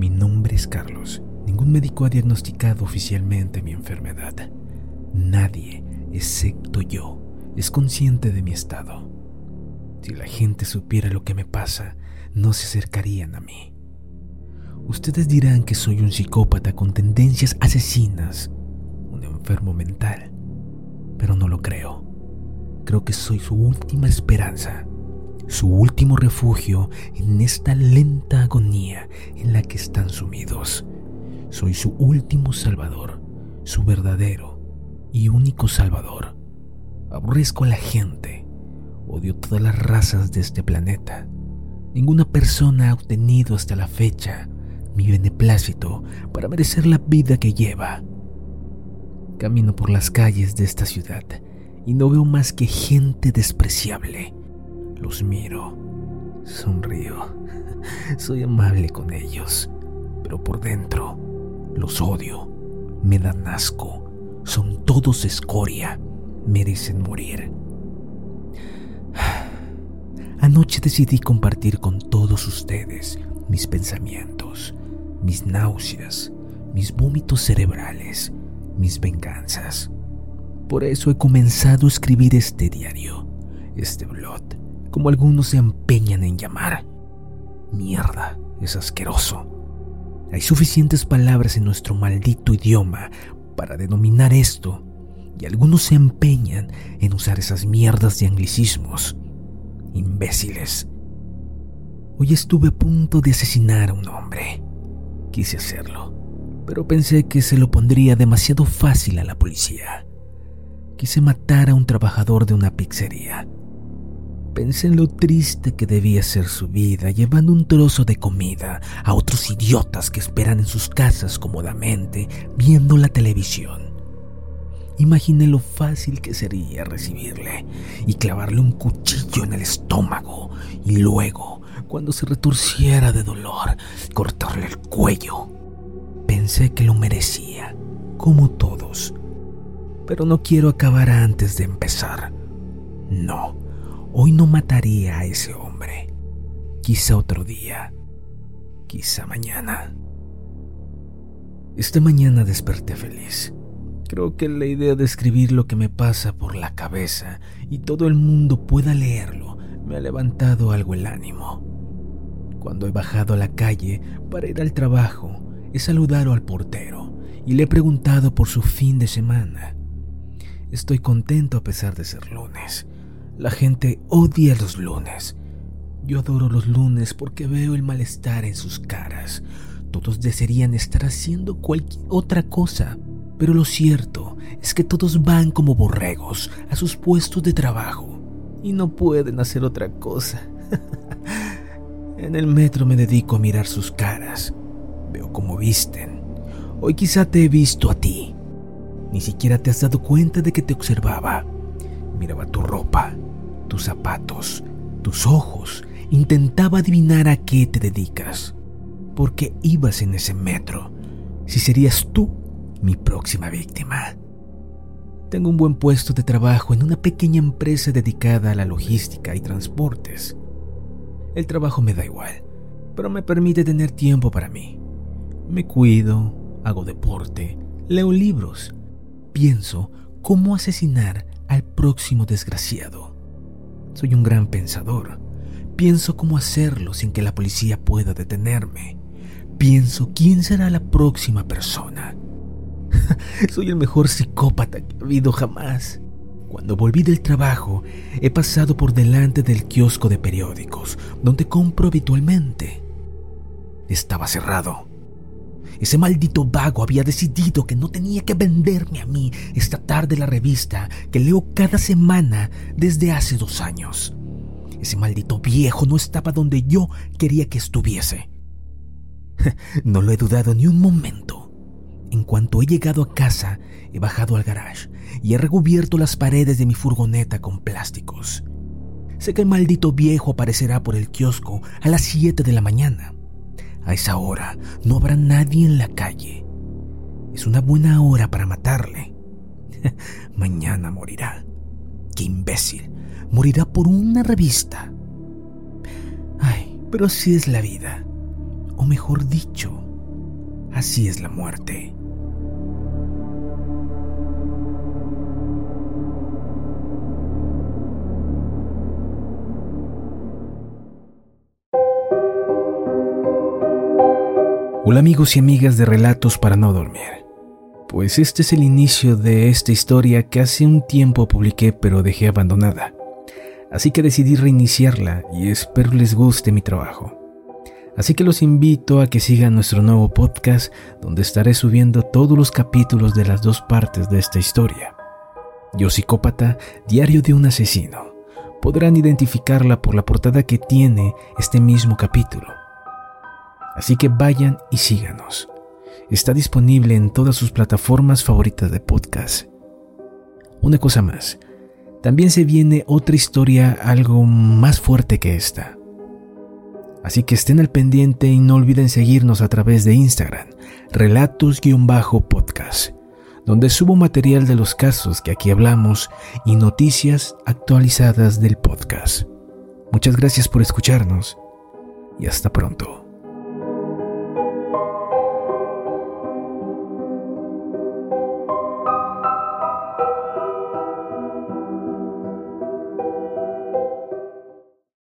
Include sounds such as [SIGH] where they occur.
Mi nombre es Carlos. Ningún médico ha diagnosticado oficialmente mi enfermedad. Nadie, excepto yo, es consciente de mi estado. Si la gente supiera lo que me pasa, no se acercarían a mí. Ustedes dirán que soy un psicópata con tendencias asesinas, un enfermo mental, pero no lo creo. Creo que soy su última esperanza, su último refugio en esta lenta agonía en la que están sumidos. Soy su último salvador, su verdadero y único salvador. Aborrezco a la gente, odio todas las razas de este planeta. Ninguna persona ha obtenido hasta la fecha mi beneplácito para merecer la vida que lleva. Camino por las calles de esta ciudad y no veo más que gente despreciable. Los miro, sonrío, [LAUGHS] soy amable con ellos, pero por dentro los odio, me dan asco, son todos escoria, merecen morir. [SIGHS] Anoche decidí compartir con todos ustedes mis pensamientos, mis náuseas, mis vómitos cerebrales, mis venganzas. Por eso he comenzado a escribir este diario, este blog, como algunos se empeñan en llamar. Mierda, es asqueroso. Hay suficientes palabras en nuestro maldito idioma para denominar esto, y algunos se empeñan en usar esas mierdas de anglicismos. Imbéciles. Hoy estuve a punto de asesinar a un hombre. Quise hacerlo, pero pensé que se lo pondría demasiado fácil a la policía. Quise matar a un trabajador de una pizzería. Pensé en lo triste que debía ser su vida llevando un trozo de comida a otros idiotas que esperan en sus casas cómodamente viendo la televisión. Imaginé lo fácil que sería recibirle y clavarle un cuchillo en el estómago y luego cuando se retorciera de dolor, cortarle el cuello. Pensé que lo merecía, como todos. Pero no quiero acabar antes de empezar. No, hoy no mataría a ese hombre. Quizá otro día. Quizá mañana. Esta mañana desperté feliz. Creo que la idea de escribir lo que me pasa por la cabeza y todo el mundo pueda leerlo me ha levantado algo el ánimo. Cuando he bajado a la calle para ir al trabajo, he saludado al portero y le he preguntado por su fin de semana. Estoy contento a pesar de ser lunes. La gente odia los lunes. Yo adoro los lunes porque veo el malestar en sus caras. Todos desearían estar haciendo cualquier otra cosa, pero lo cierto es que todos van como borregos a sus puestos de trabajo y no pueden hacer otra cosa. [LAUGHS] En el metro me dedico a mirar sus caras. Veo cómo visten. Hoy quizá te he visto a ti. Ni siquiera te has dado cuenta de que te observaba. Miraba tu ropa, tus zapatos, tus ojos. Intentaba adivinar a qué te dedicas. ¿Por qué ibas en ese metro? Si serías tú mi próxima víctima. Tengo un buen puesto de trabajo en una pequeña empresa dedicada a la logística y transportes. El trabajo me da igual, pero me permite tener tiempo para mí. Me cuido, hago deporte, leo libros, pienso cómo asesinar al próximo desgraciado. Soy un gran pensador. Pienso cómo hacerlo sin que la policía pueda detenerme. Pienso quién será la próxima persona. [LAUGHS] Soy el mejor psicópata que ha habido jamás. Cuando volví del trabajo, he pasado por delante del kiosco de periódicos, donde compro habitualmente. Estaba cerrado. Ese maldito vago había decidido que no tenía que venderme a mí esta tarde la revista que leo cada semana desde hace dos años. Ese maldito viejo no estaba donde yo quería que estuviese. [LAUGHS] No lo he dudado ni un momento. En cuanto he llegado a casa, he bajado al garage y he recubierto las paredes de mi furgoneta con plásticos. Sé que el maldito viejo aparecerá por el kiosco a las 7 de la mañana. A esa hora no habrá nadie en la calle. Es una buena hora para matarle. [LAUGHS] mañana morirá. ¡Qué imbécil! Morirá por una revista. Ay, pero así es la vida. O mejor dicho, así es la muerte. Hola amigos y amigas de Relatos para no dormir. Pues este es el inicio de esta historia que hace un tiempo publiqué pero dejé abandonada. Así que decidí reiniciarla y espero les guste mi trabajo. Así que los invito a que sigan nuestro nuevo podcast donde estaré subiendo todos los capítulos de las dos partes de esta historia. Yo psicópata, diario de un asesino. Podrán identificarla por la portada que tiene este mismo capítulo. Así que vayan y síganos. Está disponible en todas sus plataformas favoritas de podcast. Una cosa más, también se viene otra historia algo más fuerte que esta. Así que estén al pendiente y no olviden seguirnos a través de Instagram, relatos-podcast, donde subo material de los casos que aquí hablamos y noticias actualizadas del podcast. Muchas gracias por escucharnos y hasta pronto.